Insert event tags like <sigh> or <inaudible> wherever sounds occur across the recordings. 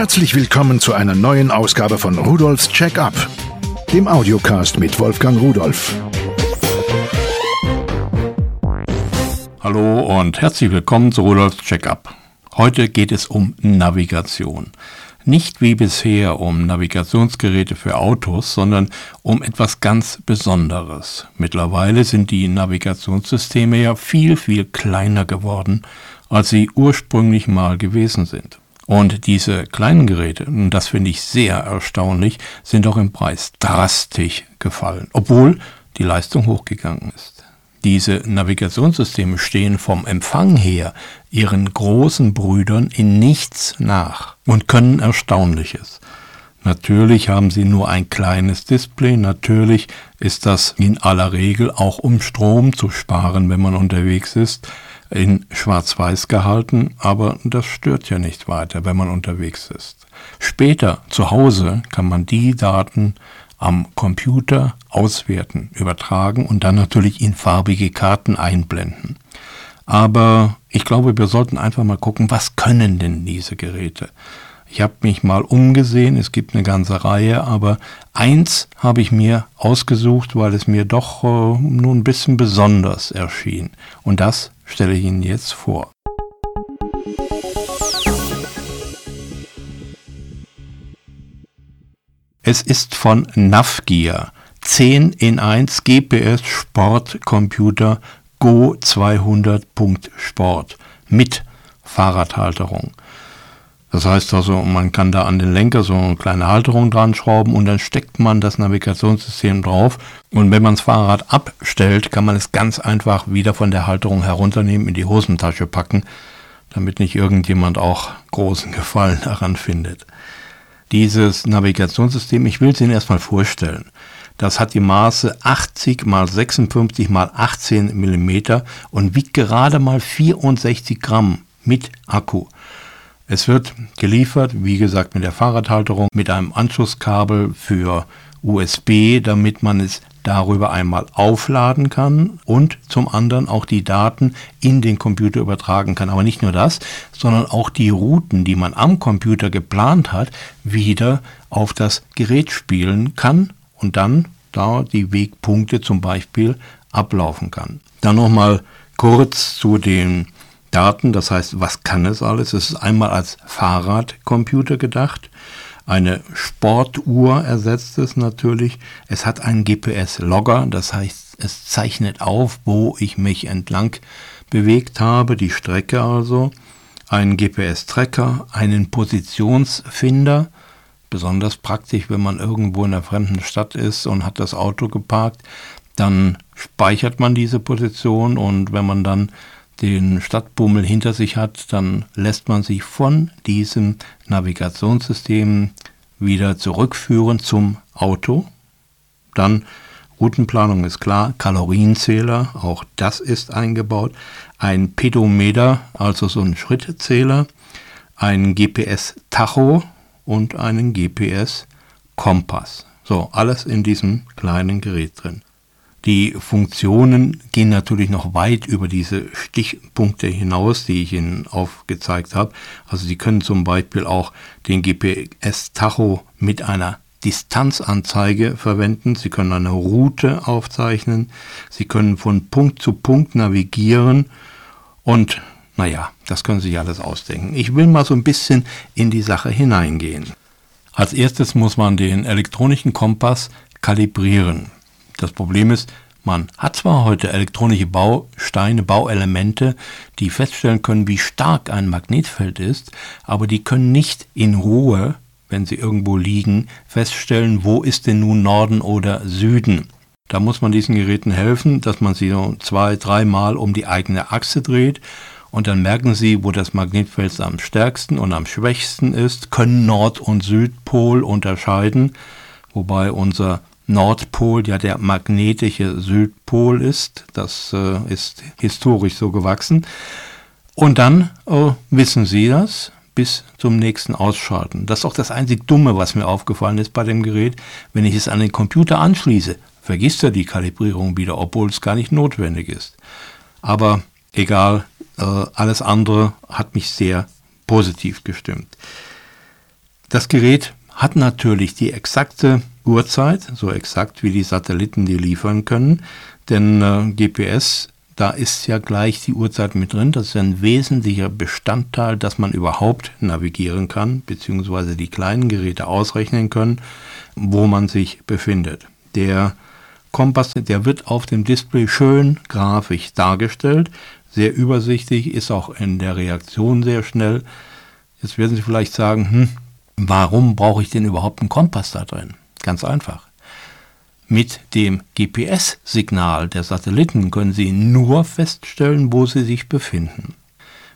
Herzlich willkommen zu einer neuen Ausgabe von Rudolfs Check-up, dem Audiocast mit Wolfgang Rudolf. Hallo und herzlich willkommen zu Rudolfs Check-up. Heute geht es um Navigation. Nicht wie bisher um Navigationsgeräte für Autos, sondern um etwas ganz Besonderes. Mittlerweile sind die Navigationssysteme ja viel, viel kleiner geworden, als sie ursprünglich mal gewesen sind. Und diese kleinen Geräte, und das finde ich sehr erstaunlich, sind auch im Preis drastisch gefallen, obwohl die Leistung hochgegangen ist. Diese Navigationssysteme stehen vom Empfang her ihren großen Brüdern in nichts nach und können Erstaunliches. Natürlich haben sie nur ein kleines Display, natürlich ist das in aller Regel auch um Strom zu sparen, wenn man unterwegs ist, in Schwarz-Weiß gehalten, aber das stört ja nicht weiter, wenn man unterwegs ist. Später zu Hause kann man die Daten am Computer auswerten, übertragen und dann natürlich in farbige Karten einblenden. Aber ich glaube, wir sollten einfach mal gucken, was können denn diese Geräte? Ich habe mich mal umgesehen, es gibt eine ganze Reihe, aber eins habe ich mir ausgesucht, weil es mir doch äh, nun ein bisschen besonders erschien. Und das stelle ich Ihnen jetzt vor. Es ist von Navgear 10 in 1 GPS Sportcomputer Go 200.sport mit Fahrradhalterung. Das heißt also, man kann da an den Lenker so eine kleine Halterung dran schrauben und dann steckt man das Navigationssystem drauf. Und wenn man das Fahrrad abstellt, kann man es ganz einfach wieder von der Halterung herunternehmen, in die Hosentasche packen, damit nicht irgendjemand auch großen <laughs> Gefallen daran findet. Dieses Navigationssystem, ich will es Ihnen erstmal vorstellen. Das hat die Maße 80 x 56 x 18 mm und wiegt gerade mal 64 Gramm mit Akku. Es wird geliefert, wie gesagt, mit der Fahrradhalterung, mit einem Anschlusskabel für USB, damit man es darüber einmal aufladen kann und zum anderen auch die Daten in den Computer übertragen kann. Aber nicht nur das, sondern auch die Routen, die man am Computer geplant hat, wieder auf das Gerät spielen kann und dann da die Wegpunkte zum Beispiel ablaufen kann. Dann nochmal kurz zu den Daten, das heißt, was kann es alles? Es ist einmal als Fahrradcomputer gedacht. Eine Sportuhr ersetzt es natürlich. Es hat einen GPS-Logger, das heißt, es zeichnet auf, wo ich mich entlang bewegt habe, die Strecke also. Einen GPS-Tracker, einen Positionsfinder, besonders praktisch, wenn man irgendwo in einer fremden Stadt ist und hat das Auto geparkt, dann speichert man diese Position und wenn man dann den Stadtbummel hinter sich hat, dann lässt man sich von diesem Navigationssystem wieder zurückführen zum Auto. Dann Routenplanung ist klar, Kalorienzähler, auch das ist eingebaut, ein Pedometer, also so ein Schrittzähler, ein GPS-Tacho und einen GPS-Kompass. So, alles in diesem kleinen Gerät drin. Die Funktionen gehen natürlich noch weit über diese Stichpunkte hinaus, die ich Ihnen aufgezeigt habe. Also Sie können zum Beispiel auch den GPS-Tacho mit einer Distanzanzeige verwenden. Sie können eine Route aufzeichnen. Sie können von Punkt zu Punkt navigieren. Und naja, das können Sie sich alles ausdenken. Ich will mal so ein bisschen in die Sache hineingehen. Als erstes muss man den elektronischen Kompass kalibrieren. Das Problem ist, man hat zwar heute elektronische Bausteine, Bauelemente, die feststellen können, wie stark ein Magnetfeld ist, aber die können nicht in Ruhe, wenn sie irgendwo liegen, feststellen, wo ist denn nun Norden oder Süden. Da muss man diesen Geräten helfen, dass man sie so zwei, dreimal um die eigene Achse dreht und dann merken sie, wo das Magnetfeld am stärksten und am schwächsten ist, können Nord- und Südpol unterscheiden, wobei unser Nordpol ja der magnetische Südpol ist. Das äh, ist historisch so gewachsen. Und dann äh, wissen Sie das bis zum nächsten Ausschalten. Das ist auch das einzig Dumme, was mir aufgefallen ist bei dem Gerät. Wenn ich es an den Computer anschließe, vergisst er die Kalibrierung wieder, obwohl es gar nicht notwendig ist. Aber egal, äh, alles andere hat mich sehr positiv gestimmt. Das Gerät hat natürlich die exakte Uhrzeit, so exakt wie die Satelliten die liefern können, denn äh, GPS, da ist ja gleich die Uhrzeit mit drin. Das ist ein wesentlicher Bestandteil, dass man überhaupt navigieren kann, beziehungsweise die kleinen Geräte ausrechnen können, wo man sich befindet. Der Kompass, der wird auf dem Display schön grafisch dargestellt, sehr übersichtlich, ist auch in der Reaktion sehr schnell. Jetzt werden Sie vielleicht sagen, hm, warum brauche ich denn überhaupt einen Kompass da drin? Ganz einfach. Mit dem GPS-Signal der Satelliten können Sie nur feststellen, wo Sie sich befinden.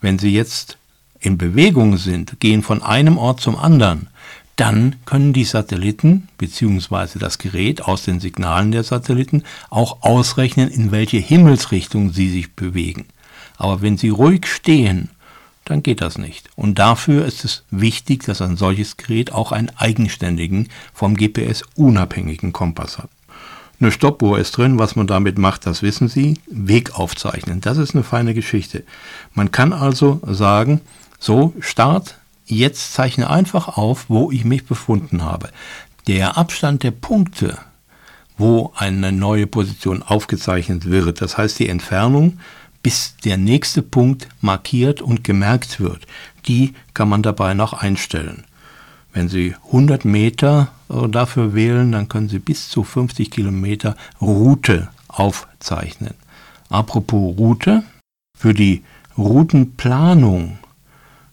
Wenn Sie jetzt in Bewegung sind, gehen von einem Ort zum anderen, dann können die Satelliten bzw. das Gerät aus den Signalen der Satelliten auch ausrechnen, in welche Himmelsrichtung sie sich bewegen. Aber wenn sie ruhig stehen dann geht das nicht. Und dafür ist es wichtig, dass ein solches Gerät auch einen eigenständigen, vom GPS unabhängigen Kompass hat. Eine Stoppuhr ist drin, was man damit macht, das wissen Sie. Weg aufzeichnen, das ist eine feine Geschichte. Man kann also sagen, so, Start, jetzt zeichne einfach auf, wo ich mich befunden habe. Der Abstand der Punkte, wo eine neue Position aufgezeichnet wird, das heißt die Entfernung bis der nächste Punkt markiert und gemerkt wird. Die kann man dabei noch einstellen. Wenn Sie 100 Meter äh, dafür wählen, dann können Sie bis zu 50 Kilometer Route aufzeichnen. Apropos Route, für die Routenplanung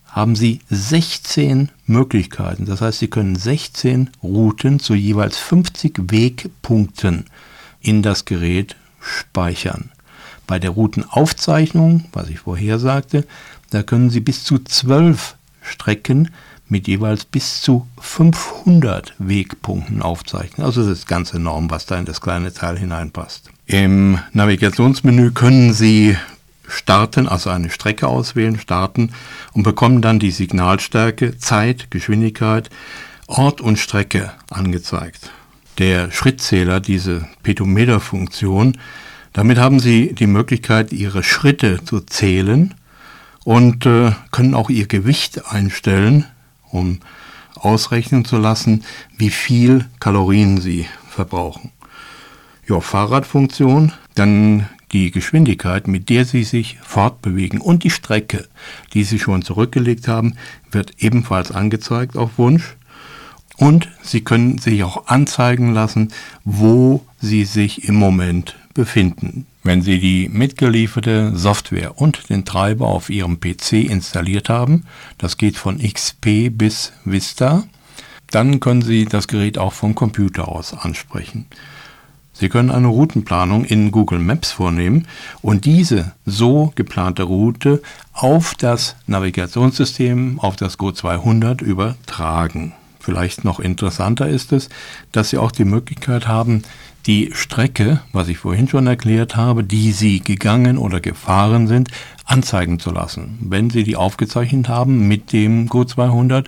haben Sie 16 Möglichkeiten. Das heißt, Sie können 16 Routen zu jeweils 50 Wegpunkten in das Gerät speichern. Bei der Routenaufzeichnung, was ich vorher sagte, da können Sie bis zu zwölf Strecken mit jeweils bis zu 500 Wegpunkten aufzeichnen. Also das ist ganz enorm, was da in das kleine Teil hineinpasst. Im Navigationsmenü können Sie starten, also eine Strecke auswählen, starten und bekommen dann die Signalstärke, Zeit, Geschwindigkeit, Ort und Strecke angezeigt. Der Schrittzähler, diese Pedometer-Funktion, damit haben Sie die Möglichkeit, Ihre Schritte zu zählen und äh, können auch Ihr Gewicht einstellen, um ausrechnen zu lassen, wie viel Kalorien Sie verbrauchen. Ja, Fahrradfunktion, dann die Geschwindigkeit, mit der Sie sich fortbewegen und die Strecke, die Sie schon zurückgelegt haben, wird ebenfalls angezeigt auf Wunsch. Und Sie können sich auch anzeigen lassen, wo Sie sich im Moment befinden. Wenn Sie die mitgelieferte Software und den Treiber auf Ihrem PC installiert haben, das geht von XP bis Vista, dann können Sie das Gerät auch vom Computer aus ansprechen. Sie können eine Routenplanung in Google Maps vornehmen und diese so geplante Route auf das Navigationssystem, auf das Go 200 übertragen. Vielleicht noch interessanter ist es, dass Sie auch die Möglichkeit haben, die Strecke, was ich vorhin schon erklärt habe, die Sie gegangen oder gefahren sind, anzeigen zu lassen. Wenn Sie die aufgezeichnet haben mit dem Go 200,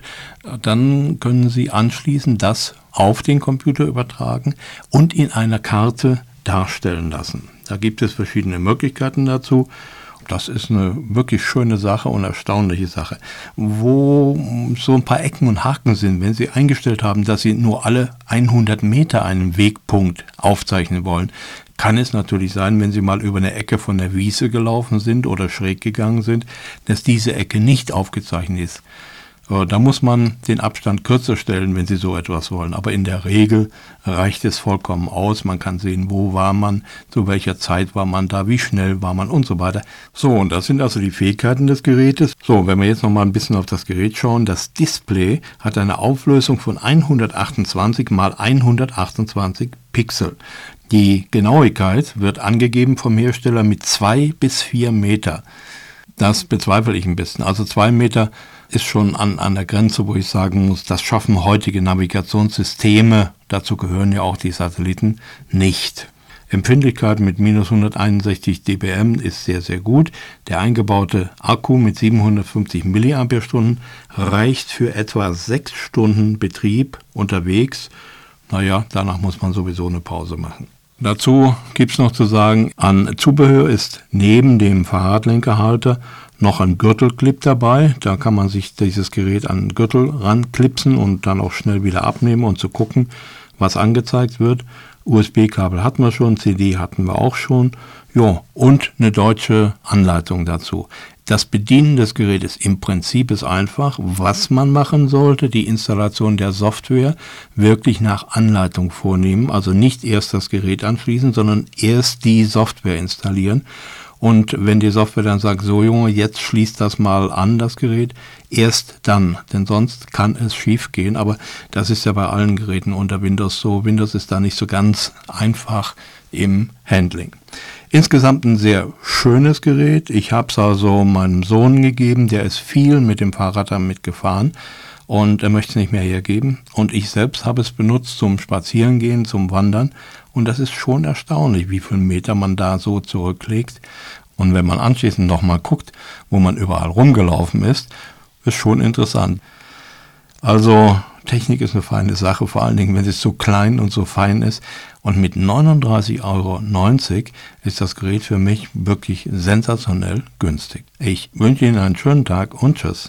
dann können Sie anschließend das auf den Computer übertragen und in einer Karte darstellen lassen. Da gibt es verschiedene Möglichkeiten dazu. Das ist eine wirklich schöne Sache und erstaunliche Sache. Wo so ein paar Ecken und Haken sind, wenn Sie eingestellt haben, dass Sie nur alle 100 Meter einen Wegpunkt aufzeichnen wollen, kann es natürlich sein, wenn Sie mal über eine Ecke von der Wiese gelaufen sind oder schräg gegangen sind, dass diese Ecke nicht aufgezeichnet ist. Äh, da muss man den Abstand kürzer stellen, wenn Sie so etwas wollen. Aber in der Regel reicht es vollkommen aus. Man kann sehen, wo war man, zu welcher Zeit war man da, wie schnell war man und so weiter. So, und das sind also die Fähigkeiten des Gerätes. So, wenn wir jetzt noch mal ein bisschen auf das Gerät schauen, das Display hat eine Auflösung von 128 mal 128 Pixel. Die Genauigkeit wird angegeben vom Hersteller mit zwei bis vier Meter. Das bezweifle ich ein bisschen. Also zwei Meter ist schon an, an der Grenze, wo ich sagen muss, das schaffen heutige Navigationssysteme, dazu gehören ja auch die Satelliten, nicht. Empfindlichkeit mit minus 161 dBm ist sehr, sehr gut. Der eingebaute Akku mit 750 mAh reicht für etwa sechs Stunden Betrieb unterwegs. Naja, danach muss man sowieso eine Pause machen. Dazu gibt es noch zu sagen, an Zubehör ist neben dem Fahrradlenkerhalter noch ein Gürtelclip dabei. Da kann man sich dieses Gerät an den Gürtel ranklipsen und dann auch schnell wieder abnehmen und zu gucken, was angezeigt wird. USB-Kabel hatten wir schon, CD hatten wir auch schon. Ja, und eine deutsche Anleitung dazu. Das Bedienen des Gerätes im Prinzip ist einfach. Was man machen sollte, die Installation der Software wirklich nach Anleitung vornehmen. Also nicht erst das Gerät anschließen, sondern erst die Software installieren. Und wenn die Software dann sagt, so Junge, jetzt schließt das mal an, das Gerät, erst dann, denn sonst kann es schief gehen. Aber das ist ja bei allen Geräten unter Windows so. Windows ist da nicht so ganz einfach im Handling. Insgesamt ein sehr schönes Gerät. Ich habe es also meinem Sohn gegeben, der ist viel mit dem Fahrrad damit gefahren und er möchte es nicht mehr hergeben. Und ich selbst habe es benutzt zum Spazierengehen, zum Wandern. Und das ist schon erstaunlich, wie viele Meter man da so zurücklegt. Und wenn man anschließend nochmal guckt, wo man überall rumgelaufen ist, ist schon interessant. Also Technik ist eine feine Sache, vor allen Dingen, wenn sie so klein und so fein ist. Und mit 39,90 Euro ist das Gerät für mich wirklich sensationell günstig. Ich wünsche Ihnen einen schönen Tag und tschüss.